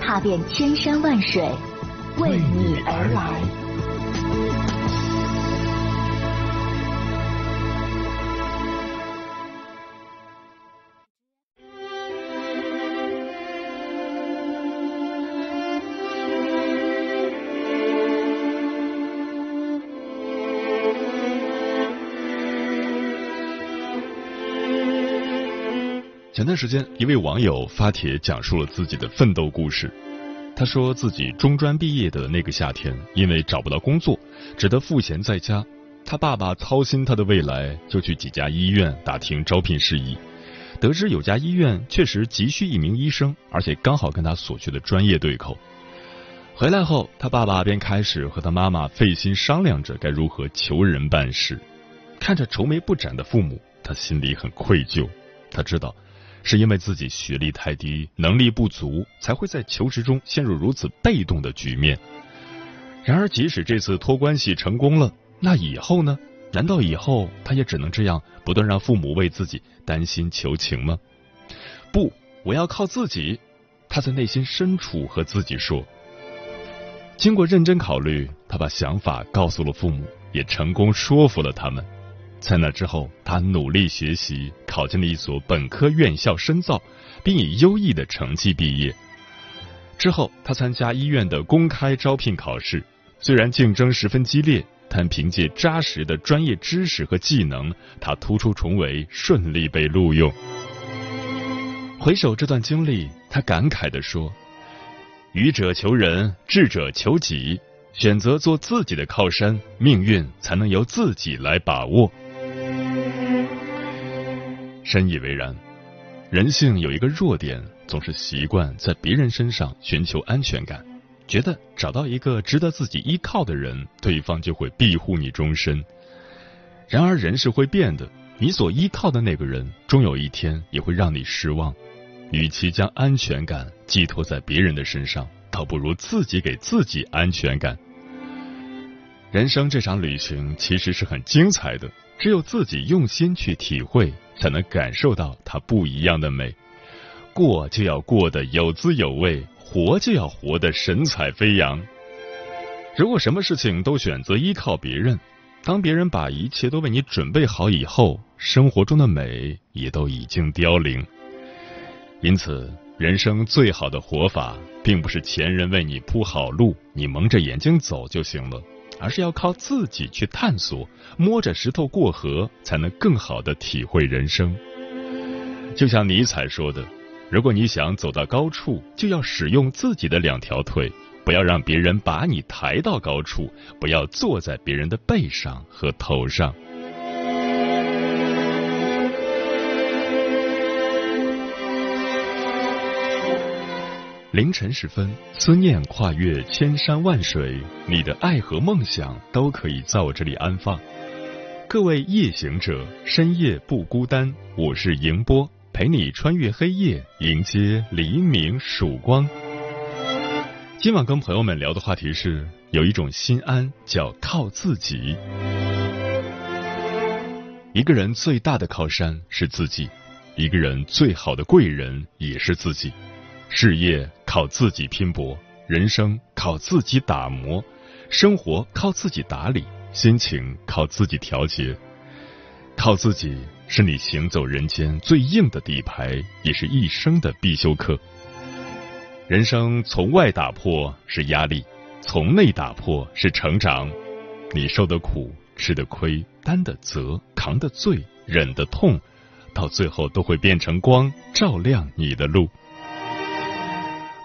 踏遍千山万水，为你而来。前段时间，一位网友发帖讲述了自己的奋斗故事。他说自己中专毕业的那个夏天，因为找不到工作，只得赋闲在家。他爸爸操心他的未来，就去几家医院打听招聘事宜。得知有家医院确实急需一名医生，而且刚好跟他所学的专业对口。回来后，他爸爸便开始和他妈妈费心商量着该如何求人办事。看着愁眉不展的父母，他心里很愧疚。他知道。是因为自己学历太低，能力不足，才会在求职中陷入如此被动的局面。然而，即使这次托关系成功了，那以后呢？难道以后他也只能这样不断让父母为自己担心求情吗？不，我要靠自己。他在内心深处和自己说。经过认真考虑，他把想法告诉了父母，也成功说服了他们。在那之后，他努力学习，考进了一所本科院校深造，并以优异的成绩毕业。之后，他参加医院的公开招聘考试，虽然竞争十分激烈，但凭借扎实的专业知识和技能，他突出重围，顺利被录用。回首这段经历，他感慨地说：“愚者求人，智者求己，选择做自己的靠山，命运才能由自己来把握。”深以为然，人性有一个弱点，总是习惯在别人身上寻求安全感，觉得找到一个值得自己依靠的人，对方就会庇护你终身。然而人是会变的，你所依靠的那个人，终有一天也会让你失望。与其将安全感寄托在别人的身上，倒不如自己给自己安全感。人生这场旅行其实是很精彩的，只有自己用心去体会。才能感受到它不一样的美。过就要过得有滋有味，活就要活得神采飞扬。如果什么事情都选择依靠别人，当别人把一切都为你准备好以后，生活中的美也都已经凋零。因此，人生最好的活法，并不是前人为你铺好路，你蒙着眼睛走就行了。而是要靠自己去探索，摸着石头过河，才能更好的体会人生。就像尼采说的：“如果你想走到高处，就要使用自己的两条腿，不要让别人把你抬到高处，不要坐在别人的背上和头上。”凌晨时分，思念跨越千山万水，你的爱和梦想都可以在我这里安放。各位夜行者，深夜不孤单，我是迎波，陪你穿越黑夜，迎接黎明曙光。今晚跟朋友们聊的话题是，有一种心安叫靠自己。一个人最大的靠山是自己，一个人最好的贵人也是自己。事业靠自己拼搏，人生靠自己打磨，生活靠自己打理，心情靠自己调节。靠自己是你行走人间最硬的底牌，也是一生的必修课。人生从外打破是压力，从内打破是成长。你受的苦、吃的亏、担的责、扛的罪、忍的痛，到最后都会变成光，照亮你的路。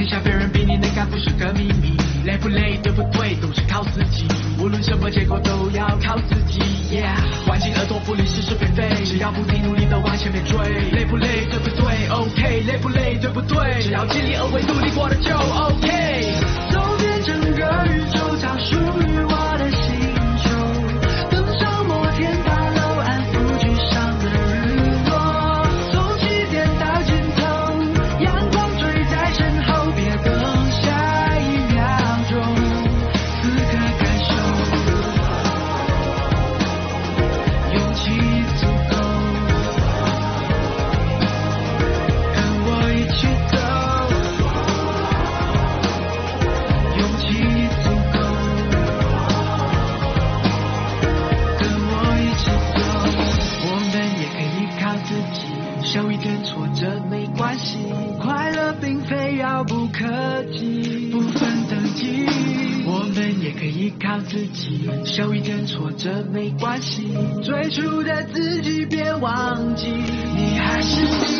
天下别人比你能干不是个秘密累不累对不对都是靠自己无论什么结果都要靠自己耶环境儿童福利是是非非只要不停努力的往前面追累不累对不对？Ok 累不累对不对？只要尽力而为努力过了就 ok 走遍整个宇宙找属于我靠自己，受一点挫折没关系，最初的自己别忘记，你还是你，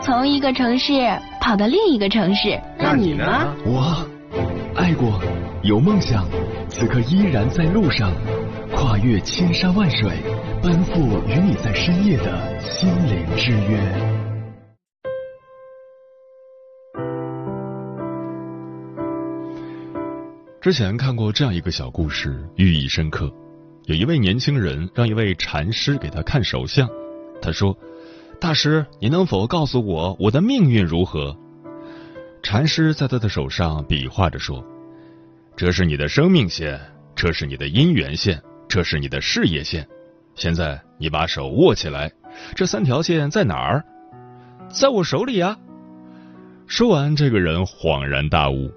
从一个城市跑到另一个城市，那你呢？我爱过，有梦想，此刻依然在路上，跨越千山万水，奔赴与你在深夜的心灵之约。之前看过这样一个小故事，寓意深刻。有一位年轻人让一位禅师给他看手相，他说：“大师，你能否告诉我我的命运如何？”禅师在他的手上比划着说：“这是你的生命线，这是你的姻缘线，这是你的事业线。现在你把手握起来，这三条线在哪儿？在我手里啊！”说完，这个人恍然大悟。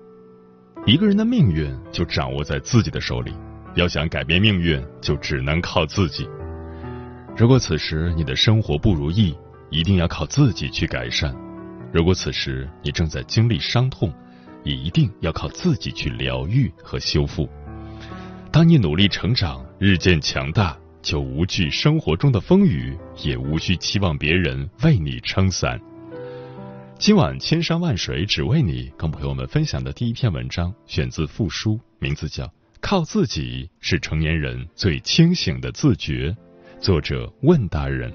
一个人的命运就掌握在自己的手里，要想改变命运，就只能靠自己。如果此时你的生活不如意，一定要靠自己去改善；如果此时你正在经历伤痛，也一定要靠自己去疗愈和修复。当你努力成长，日渐强大，就无惧生活中的风雨，也无需期望别人为你撑伞。今晚千山万水只为你，跟朋友们分享的第一篇文章选自复书，名字叫《靠自己是成年人最清醒的自觉》，作者问大人。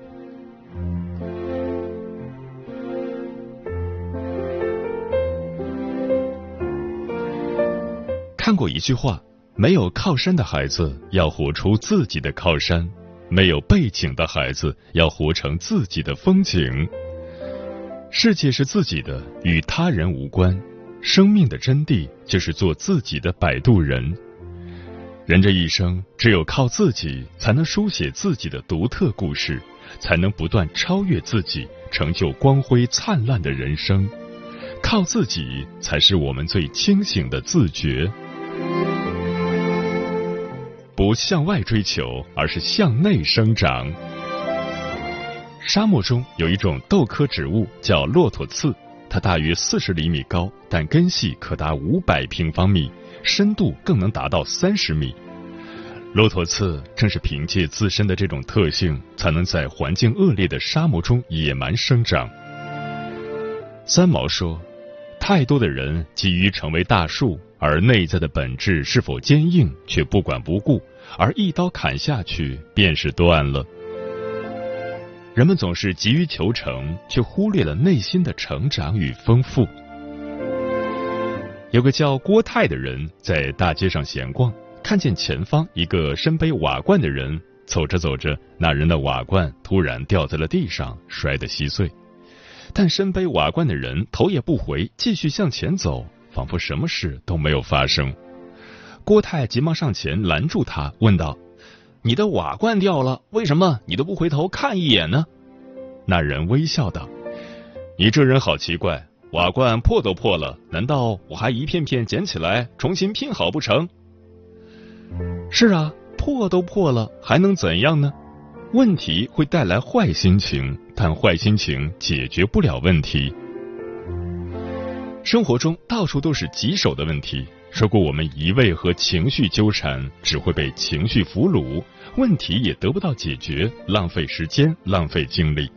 看过一句话：没有靠山的孩子要活出自己的靠山，没有背景的孩子要活成自己的风景。世界是自己的，与他人无关。生命的真谛就是做自己的摆渡人。人这一生，只有靠自己，才能书写自己的独特故事，才能不断超越自己，成就光辉灿烂的人生。靠自己，才是我们最清醒的自觉。不向外追求，而是向内生长。沙漠中有一种豆科植物叫骆驼刺，它大约四十厘米高，但根系可达五百平方米。深度更能达到三十米。骆驼刺正是凭借自身的这种特性，才能在环境恶劣的沙漠中野蛮生长。三毛说：“太多的人急于成为大树，而内在的本质是否坚硬却不管不顾，而一刀砍下去便是断了。”人们总是急于求成，却忽略了内心的成长与丰富。有个叫郭泰的人在大街上闲逛，看见前方一个身背瓦罐的人，走着走着，那人的瓦罐突然掉在了地上，摔得稀碎。但身背瓦罐的人头也不回，继续向前走，仿佛什么事都没有发生。郭泰急忙上前拦住他，问道：“你的瓦罐掉了，为什么你都不回头看一眼呢？”那人微笑道：“你这人好奇怪。”瓦罐破都破了，难道我还一片片捡起来重新拼好不成？是啊，破都破了，还能怎样呢？问题会带来坏心情，但坏心情解决不了问题。生活中到处都是棘手的问题，如果我们一味和情绪纠缠，只会被情绪俘虏，问题也得不到解决，浪费时间，浪费精力。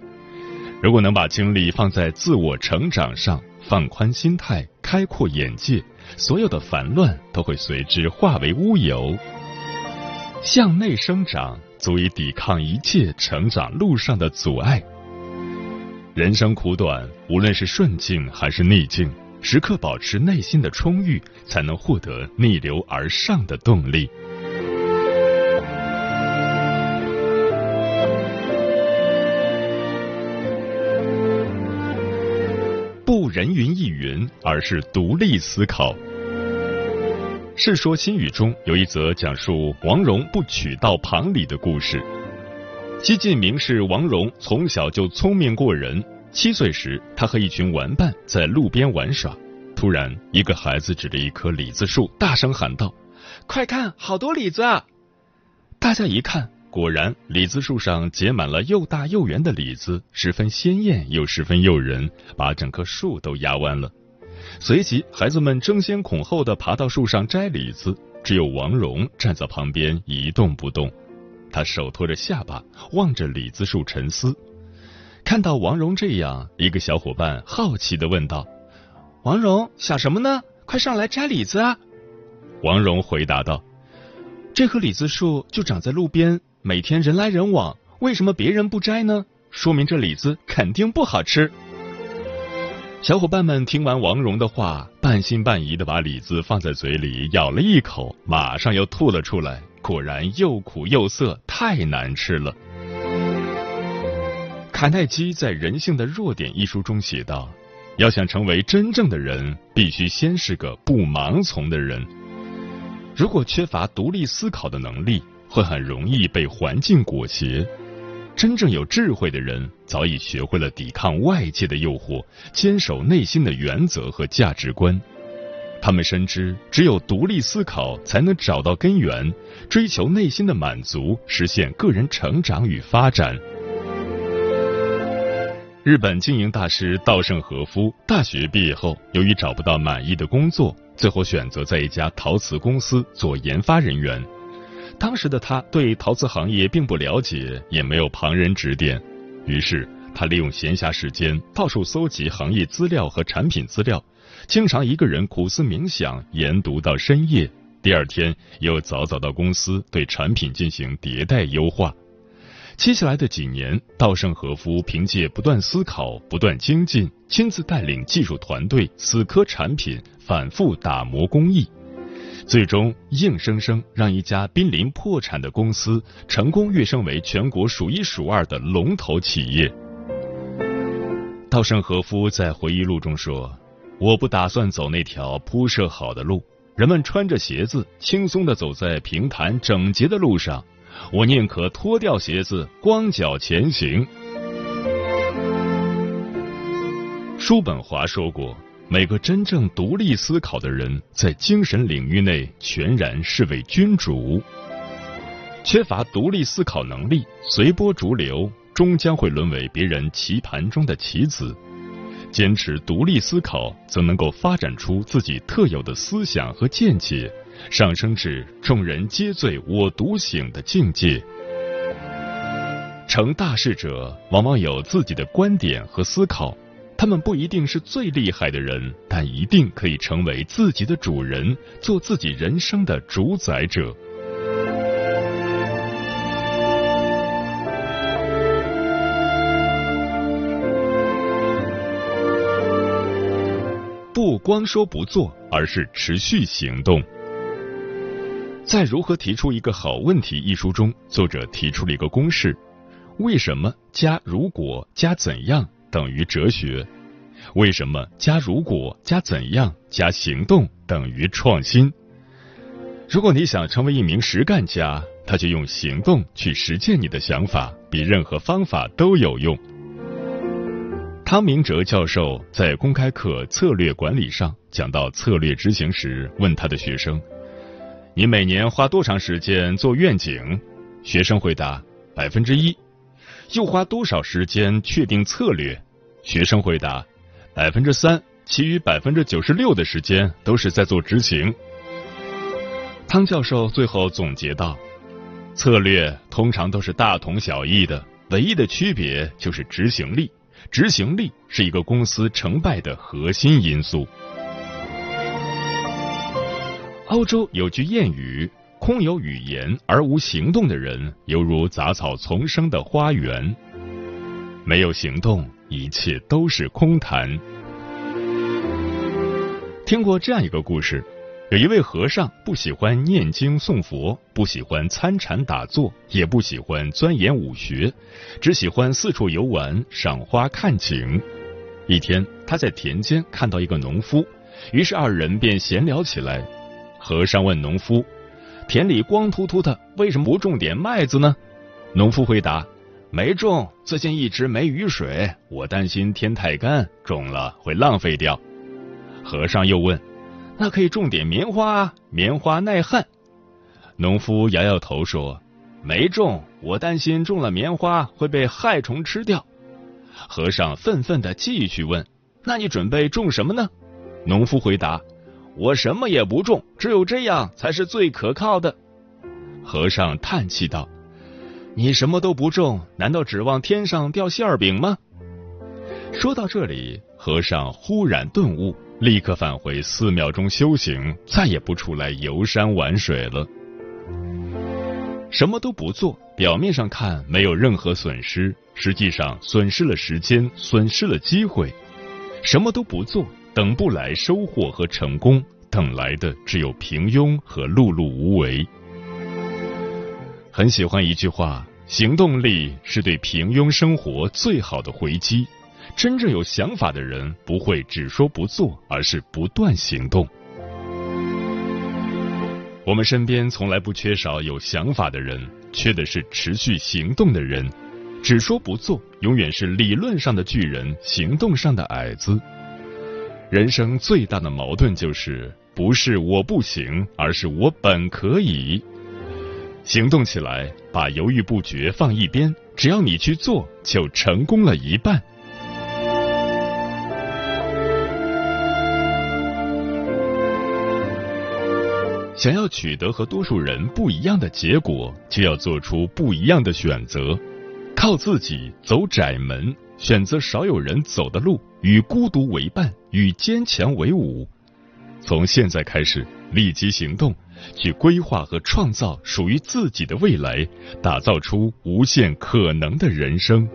如果能把精力放在自我成长上，放宽心态，开阔眼界，所有的烦乱都会随之化为乌有。向内生长，足以抵抗一切成长路上的阻碍。人生苦短，无论是顺境还是逆境，时刻保持内心的充裕，才能获得逆流而上的动力。不人云亦云，而是独立思考。《世说新语》中有一则讲述王戎不取道旁里的故事。西晋名士王戎从小就聪明过人。七岁时，他和一群玩伴在路边玩耍，突然，一个孩子指着一棵李子树，大声喊道：“快看，好多李子！”啊！”大家一看。果然，李子树上结满了又大又圆的李子，十分鲜艳又十分诱人，把整棵树都压弯了。随即，孩子们争先恐后的爬到树上摘李子，只有王蓉站在旁边一动不动。他手托着下巴，望着李子树沉思。看到王蓉这样，一个小伙伴好奇的问道：“王蓉，想什么呢？快上来摘李子啊！”王蓉回答道：“这棵李子树就长在路边。”每天人来人往，为什么别人不摘呢？说明这李子肯定不好吃。小伙伴们听完王蓉的话，半信半疑的把李子放在嘴里咬了一口，马上又吐了出来。果然又苦又涩，太难吃了。卡耐基在《人性的弱点》一书中写道：“要想成为真正的人，必须先是个不盲从的人。如果缺乏独立思考的能力。”会很容易被环境裹挟。真正有智慧的人，早已学会了抵抗外界的诱惑，坚守内心的原则和价值观。他们深知，只有独立思考，才能找到根源，追求内心的满足，实现个人成长与发展。日本经营大师稻盛和夫大学毕业后，由于找不到满意的工作，最后选择在一家陶瓷公司做研发人员。当时的他对陶瓷行业并不了解，也没有旁人指点，于是他利用闲暇时间到处搜集行业资料和产品资料，经常一个人苦思冥想，研读到深夜。第二天又早早到公司对产品进行迭代优化。接下来的几年，稻盛和夫凭借不断思考、不断精进，亲自带领技术团队死磕产品，反复打磨工艺。最终，硬生生让一家濒临破产的公司成功跃升为全国数一数二的龙头企业。稻盛和夫在回忆录中说：“我不打算走那条铺设好的路，人们穿着鞋子轻松的走在平坦整洁的路上，我宁可脱掉鞋子，光脚前行。叔本华说过，每个真正独立思考的人，在精神领域内全然是为君主。缺乏独立思考能力，随波逐流，终将会沦为别人棋盘中的棋子。坚持独立思考，则能够发展出自己特有的思想和见解，上升至众人皆醉我独醒的境界。成大事者往往有自己的观点和思考。他们不一定是最厉害的人，但一定可以成为自己的主人，做自己人生的主宰者。不光说不做，而是持续行动。在《如何提出一个好问题》一书中，作者提出了一个公式：为什么加如果加怎样？等于哲学，为什么加如果加怎样加行动等于创新？如果你想成为一名实干家，他就用行动去实践你的想法，比任何方法都有用。汤明哲教授在公开课策略管理上讲到策略执行时，问他的学生：“你每年花多长时间做愿景？”学生回答：“百分之一。”又花多少时间确定策略？学生回答：百分之三，其余百分之九十六的时间都是在做执行。汤教授最后总结道：策略通常都是大同小异的，唯一的区别就是执行力。执行力是一个公司成败的核心因素。欧洲有句谚语。空有语言而无行动的人，犹如杂草丛生的花园。没有行动，一切都是空谈。听过这样一个故事：有一位和尚不喜欢念经诵佛，不喜欢参禅打坐，也不喜欢钻研武学，只喜欢四处游玩、赏花看景。一天，他在田间看到一个农夫，于是二人便闲聊起来。和尚问农夫。田里光秃秃的，为什么不种点麦子呢？农夫回答：“没种，最近一直没雨水，我担心天太干，种了会浪费掉。”和尚又问：“那可以种点棉花啊？棉花耐旱。”农夫摇摇头说：“没种，我担心种了棉花会被害虫吃掉。”和尚愤愤的继续问：“那你准备种什么呢？”农夫回答。我什么也不种，只有这样才是最可靠的。和尚叹气道：“你什么都不种，难道指望天上掉馅饼吗？”说到这里，和尚忽然顿悟，立刻返回寺庙中修行，再也不出来游山玩水了。什么都不做，表面上看没有任何损失，实际上损失了时间，损失了机会。什么都不做。等不来收获和成功，等来的只有平庸和碌碌无为。很喜欢一句话：行动力是对平庸生活最好的回击。真正有想法的人，不会只说不做，而是不断行动。我们身边从来不缺少有想法的人，缺的是持续行动的人。只说不做，永远是理论上的巨人，行动上的矮子。人生最大的矛盾就是，不是我不行，而是我本可以。行动起来，把犹豫不决放一边，只要你去做，就成功了一半。想要取得和多数人不一样的结果，就要做出不一样的选择，靠自己走窄门。选择少有人走的路，与孤独为伴，与坚强为伍。从现在开始，立即行动，去规划和创造属于自己的未来，打造出无限可能的人生。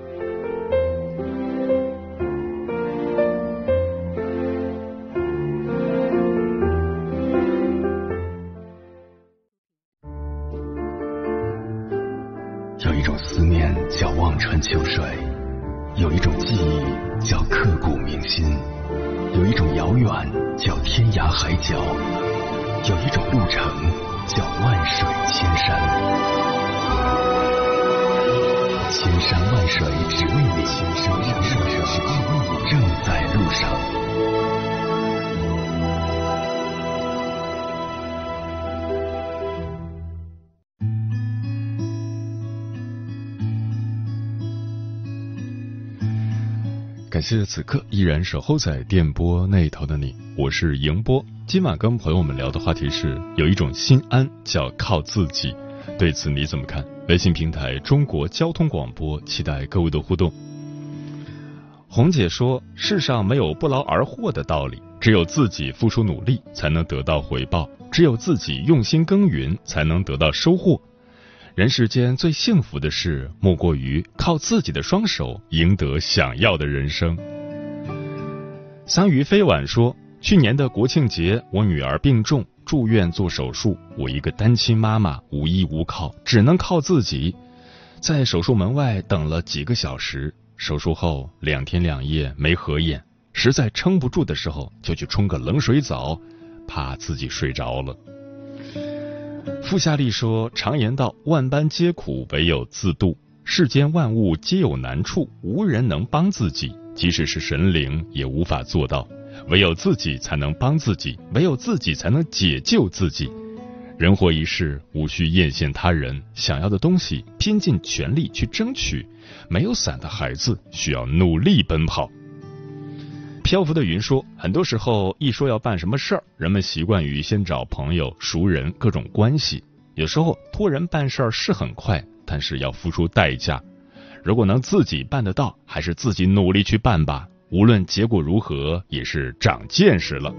感谢此刻依然守候在电波那头的你，我是迎波。今晚跟朋友们聊的话题是，有一种心安叫靠自己，对此你怎么看？微信平台中国交通广播，期待各位的互动。红姐说，世上没有不劳而获的道理，只有自己付出努力才能得到回报，只有自己用心耕耘才能得到收获。人世间最幸福的事，莫过于靠自己的双手赢得想要的人生。桑榆飞晚说，去年的国庆节，我女儿病重住院做手术，我一个单亲妈妈无依无靠，只能靠自己，在手术门外等了几个小时。手术后两天两夜没合眼，实在撑不住的时候，就去冲个冷水澡，怕自己睡着了。傅夏利说：“常言道，万般皆苦，唯有自渡。世间万物皆有难处，无人能帮自己，即使是神灵也无法做到。唯有自己才能帮自己，唯有自己才能解救自己。人活一世，无需艳羡他人，想要的东西拼尽全力去争取。没有伞的孩子需要努力奔跑。”漂浮的云说：“很多时候，一说要办什么事儿，人们习惯于先找朋友、熟人、各种关系。有时候托人办事儿是很快，但是要付出代价。如果能自己办得到，还是自己努力去办吧。无论结果如何，也是长见识了。”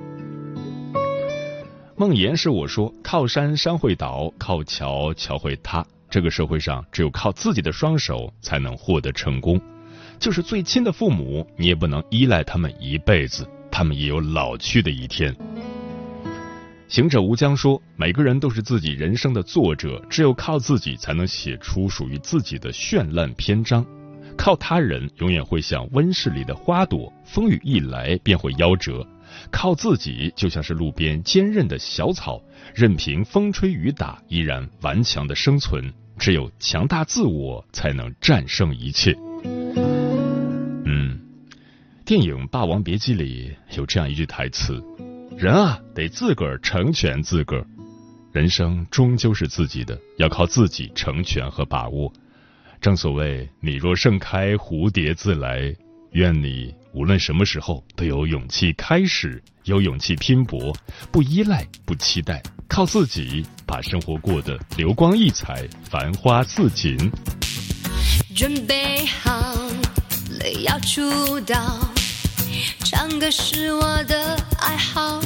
梦言是我说：“靠山山会倒，靠桥桥会塌。这个社会上，只有靠自己的双手，才能获得成功。”就是最亲的父母，你也不能依赖他们一辈子，他们也有老去的一天。行者无疆说：“每个人都是自己人生的作者，只有靠自己，才能写出属于自己的绚烂篇章。靠他人，永远会像温室里的花朵，风雨一来便会夭折；靠自己，就像是路边坚韧的小草，任凭风吹雨打，依然顽强的生存。只有强大自我，才能战胜一切。”电影《霸王别姬》里有这样一句台词：“人啊，得自个儿成全自个儿。人生终究是自己的，要靠自己成全和把握。正所谓‘你若盛开，蝴蝶自来’。愿你无论什么时候都有勇气开始，有勇气拼搏，不依赖，不期待，靠自己把生活过得流光溢彩，繁花似锦。准备好了。要出道，唱歌是我的爱好，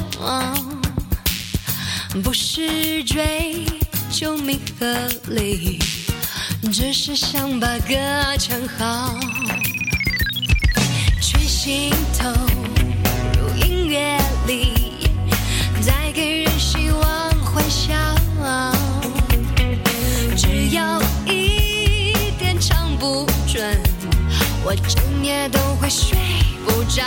不是追求名和利，只是想把歌唱好。全心投入音乐里，带给人希望欢笑。只要一点唱不准。我整夜都会睡不着。